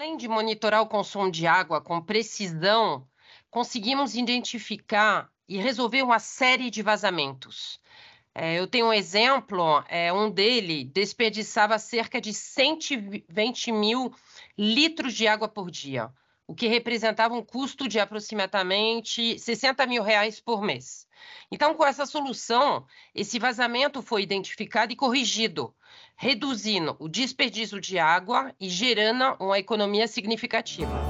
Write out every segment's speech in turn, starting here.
Além de monitorar o consumo de água com precisão, conseguimos identificar e resolver uma série de vazamentos. É, eu tenho um exemplo, é, um dele desperdiçava cerca de 120 mil litros de água por dia, o que representava um custo de aproximadamente 60 mil reais por mês. Então, com essa solução, esse vazamento foi identificado e corrigido, reduzindo o desperdício de água e gerando uma economia significativa.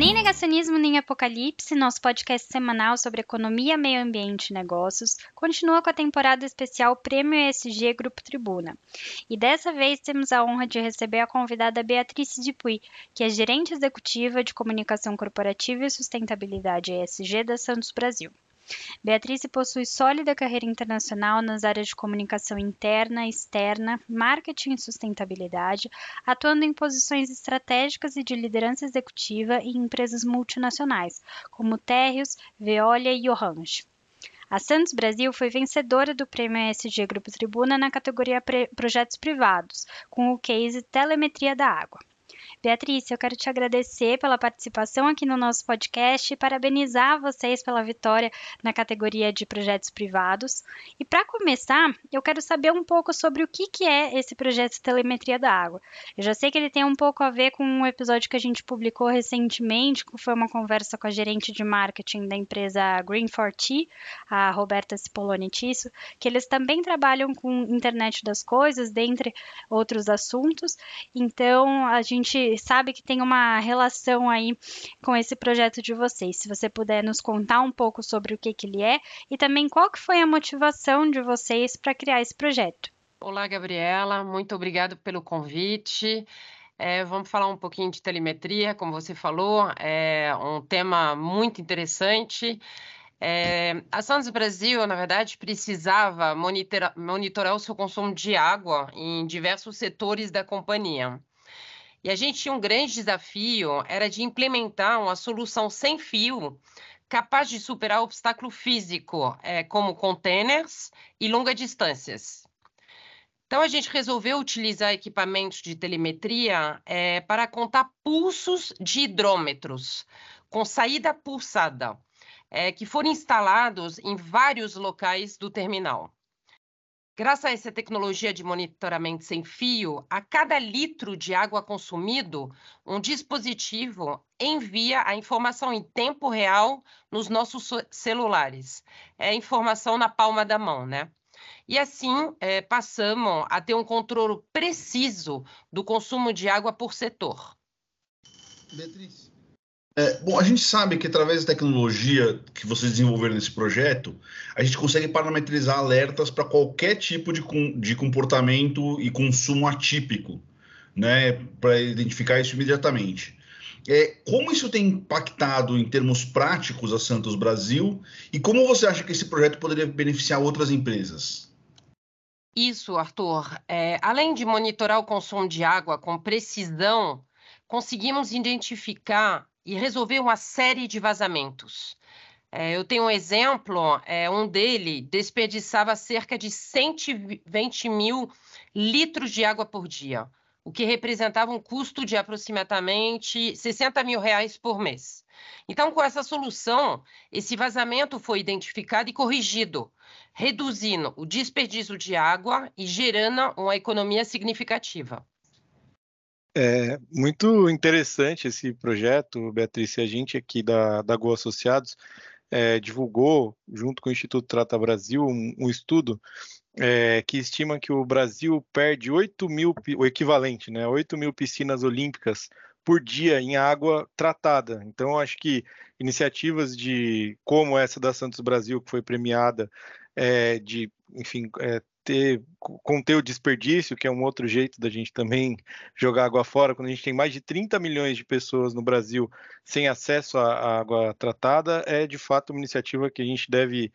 Nem Negacionismo Nem Apocalipse, nosso podcast semanal sobre economia, meio ambiente e negócios, continua com a temporada especial Prêmio ESG Grupo Tribuna. E dessa vez temos a honra de receber a convidada Beatriz Dupuy, que é gerente executiva de comunicação corporativa e sustentabilidade ESG da Santos Brasil. Beatriz possui sólida carreira internacional nas áreas de comunicação interna, externa, marketing e sustentabilidade, atuando em posições estratégicas e de liderança executiva em empresas multinacionais, como Terrios, Veolia e Orange. A Santos Brasil foi vencedora do Prêmio ESG Grupo Tribuna na categoria Projetos Privados, com o case Telemetria da Água. Beatriz, eu quero te agradecer pela participação aqui no nosso podcast e parabenizar vocês pela vitória na categoria de projetos privados. E para começar, eu quero saber um pouco sobre o que, que é esse projeto de telemetria da água. Eu já sei que ele tem um pouco a ver com um episódio que a gente publicou recentemente, que foi uma conversa com a gerente de marketing da empresa Green 4T, a Roberta Cipoloni Tisso, que eles também trabalham com internet das coisas, dentre outros assuntos. Então, a gente sabe que tem uma relação aí com esse projeto de vocês. Se você puder nos contar um pouco sobre o que, que ele é e também qual que foi a motivação de vocês para criar esse projeto. Olá, Gabriela, muito obrigado pelo convite. É, vamos falar um pouquinho de telemetria, como você falou, é um tema muito interessante. É, a Santos Brasil, na verdade, precisava monitorar, monitorar o seu consumo de água em diversos setores da companhia. E a gente tinha um grande desafio, era de implementar uma solução sem fio capaz de superar o obstáculo físico, é, como containers e longas distâncias. Então, a gente resolveu utilizar equipamentos de telemetria é, para contar pulsos de hidrômetros com saída pulsada, é, que foram instalados em vários locais do terminal. Graças a essa tecnologia de monitoramento sem fio, a cada litro de água consumido, um dispositivo envia a informação em tempo real nos nossos celulares. É informação na palma da mão, né? E assim é, passamos a ter um controle preciso do consumo de água por setor. Beatriz, é, bom, a gente sabe que através da tecnologia que vocês desenvolveram nesse projeto, a gente consegue parametrizar alertas para qualquer tipo de, de comportamento e consumo atípico, né, para identificar isso imediatamente. É, como isso tem impactado em termos práticos a Santos Brasil e como você acha que esse projeto poderia beneficiar outras empresas? Isso, Arthur. É, além de monitorar o consumo de água com precisão, conseguimos identificar e resolver uma série de vazamentos. É, eu tenho um exemplo, é, um dele desperdiçava cerca de 120 mil litros de água por dia, o que representava um custo de aproximadamente 60 mil reais por mês. Então, com essa solução, esse vazamento foi identificado e corrigido, reduzindo o desperdício de água e gerando uma economia significativa. É muito interessante esse projeto, Beatriz. A gente aqui da, da Go Associados é, divulgou, junto com o Instituto Trata Brasil, um, um estudo é, que estima que o Brasil perde 8 mil, o equivalente, né, 8 mil piscinas olímpicas por dia em água tratada. Então, acho que iniciativas de como essa da Santos Brasil, que foi premiada, é, de, enfim, é, ter conter o desperdício, que é um outro jeito da gente também jogar água fora, quando a gente tem mais de 30 milhões de pessoas no Brasil sem acesso à água tratada, é de fato uma iniciativa que a gente deve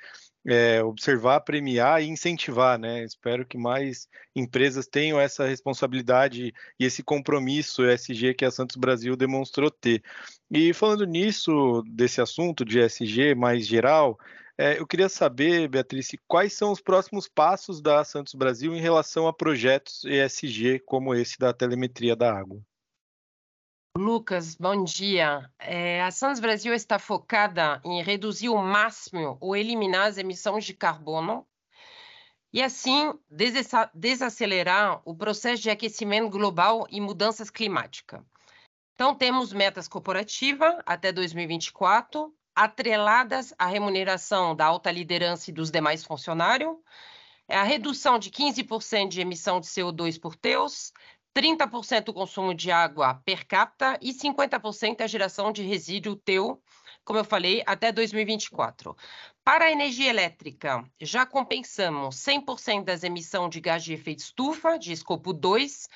é, observar, premiar e incentivar, né? Espero que mais empresas tenham essa responsabilidade e esse compromisso ESG que a Santos Brasil demonstrou ter. E falando nisso, desse assunto de ESG mais geral, é, eu queria saber, Beatriz, quais são os próximos passos da Santos Brasil em relação a projetos ESG como esse da telemetria da água. Lucas, bom dia. É, a Santos Brasil está focada em reduzir o máximo ou eliminar as emissões de carbono e, assim, desacelerar o processo de aquecimento global e mudanças climáticas. Então, temos metas corporativas até 2024, atreladas à remuneração da alta liderança e dos demais funcionários, é a redução de 15% de emissão de CO2 por teus, 30% o consumo de água per capita e 50% a geração de resíduo teu, como eu falei, até 2024. Para a energia elétrica, já compensamos 100% das emissões de gás de efeito estufa, de escopo 2,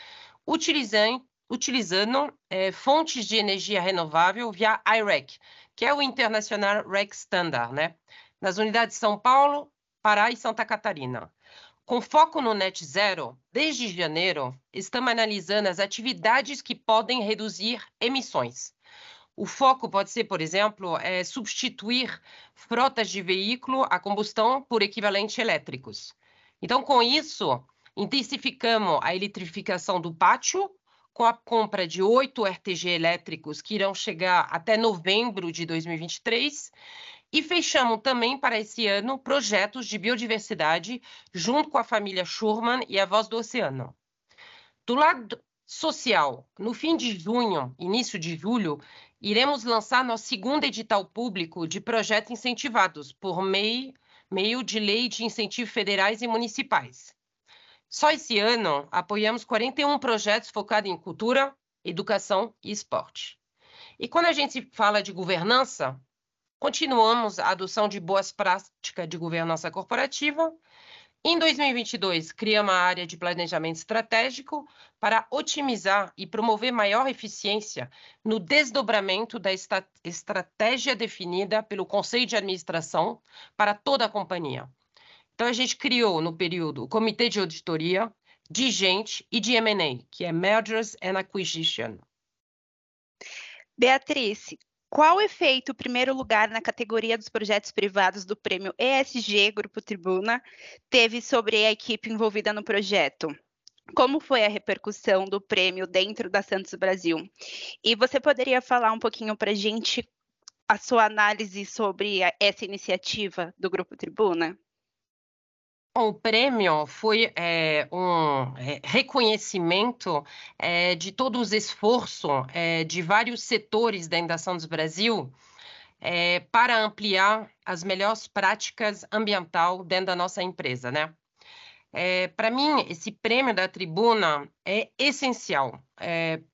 utilizando, utilizando é, fontes de energia renovável via IREC, que é o International REC Standard, né? nas unidades de São Paulo, Pará e Santa Catarina. Com foco no net zero, desde janeiro, estamos analisando as atividades que podem reduzir emissões. O foco pode ser, por exemplo, é substituir frotas de veículo a combustão por equivalentes elétricos. Então, com isso, intensificamos a eletrificação do pátio com a compra de oito RTG elétricos que irão chegar até novembro de 2023 e fechamos também para esse ano projetos de biodiversidade junto com a família Schurman e a Voz do Oceano. Do lado social, no fim de junho, início de julho, iremos lançar nosso segundo edital público de projetos incentivados por meio, meio de lei de incentivos federais e municipais. Só esse ano, apoiamos 41 projetos focados em cultura, educação e esporte. E quando a gente fala de governança, continuamos a adoção de boas práticas de governança corporativa. Em 2022, criamos a área de planejamento estratégico para otimizar e promover maior eficiência no desdobramento da estratégia definida pelo Conselho de Administração para toda a companhia. Então, a gente criou no período o Comitê de Auditoria, de Gente e de M&A, que é Mergers and Acquisition. Beatriz, qual efeito o primeiro lugar na categoria dos projetos privados do prêmio ESG Grupo Tribuna teve sobre a equipe envolvida no projeto? Como foi a repercussão do prêmio dentro da Santos Brasil? E você poderia falar um pouquinho para a gente a sua análise sobre essa iniciativa do Grupo Tribuna? O prêmio foi é, um é, reconhecimento é, de todos os esforços de vários setores da Indação do Brasil para ampliar as melhores práticas ambiental dentro da nossa empresa, né? para mim, esse prêmio da tribuna é essencial,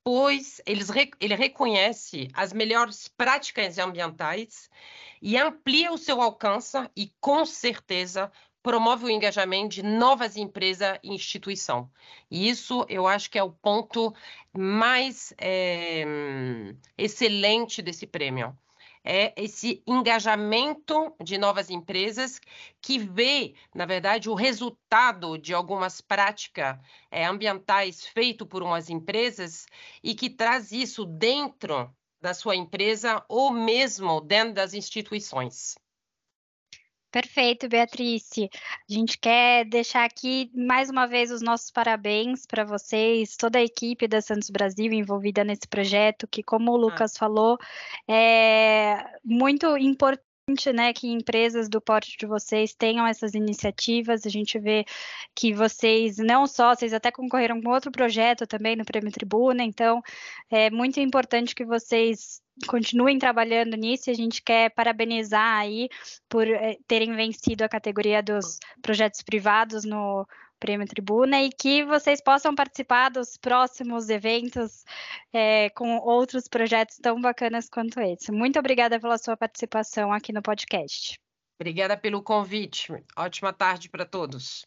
pois eles, ele reconhece as melhores práticas ambientais e amplia o seu alcance e, com certeza, promove o engajamento de novas empresas e instituição. E isso eu acho que é o ponto mais é, excelente desse prêmio. É esse engajamento de novas empresas que vê, na verdade, o resultado de algumas práticas é, ambientais feito por umas empresas e que traz isso dentro da sua empresa ou mesmo dentro das instituições. Perfeito, Beatriz. A gente quer deixar aqui mais uma vez os nossos parabéns para vocês, toda a equipe da Santos Brasil envolvida nesse projeto, que, como o. Lucas ah. falou, é muito importante né, que empresas do porte de vocês tenham essas iniciativas. A gente vê que vocês não só, vocês até concorreram com outro projeto também no Prêmio Tribuna, então é muito importante que vocês continuem trabalhando nisso e a gente quer parabenizar aí por eh, terem vencido a categoria dos projetos privados no Prêmio Tribuna e que vocês possam participar dos próximos eventos é, com outros projetos tão bacanas quanto esse. Muito obrigada pela sua participação aqui no podcast. Obrigada pelo convite. Ótima tarde para todos.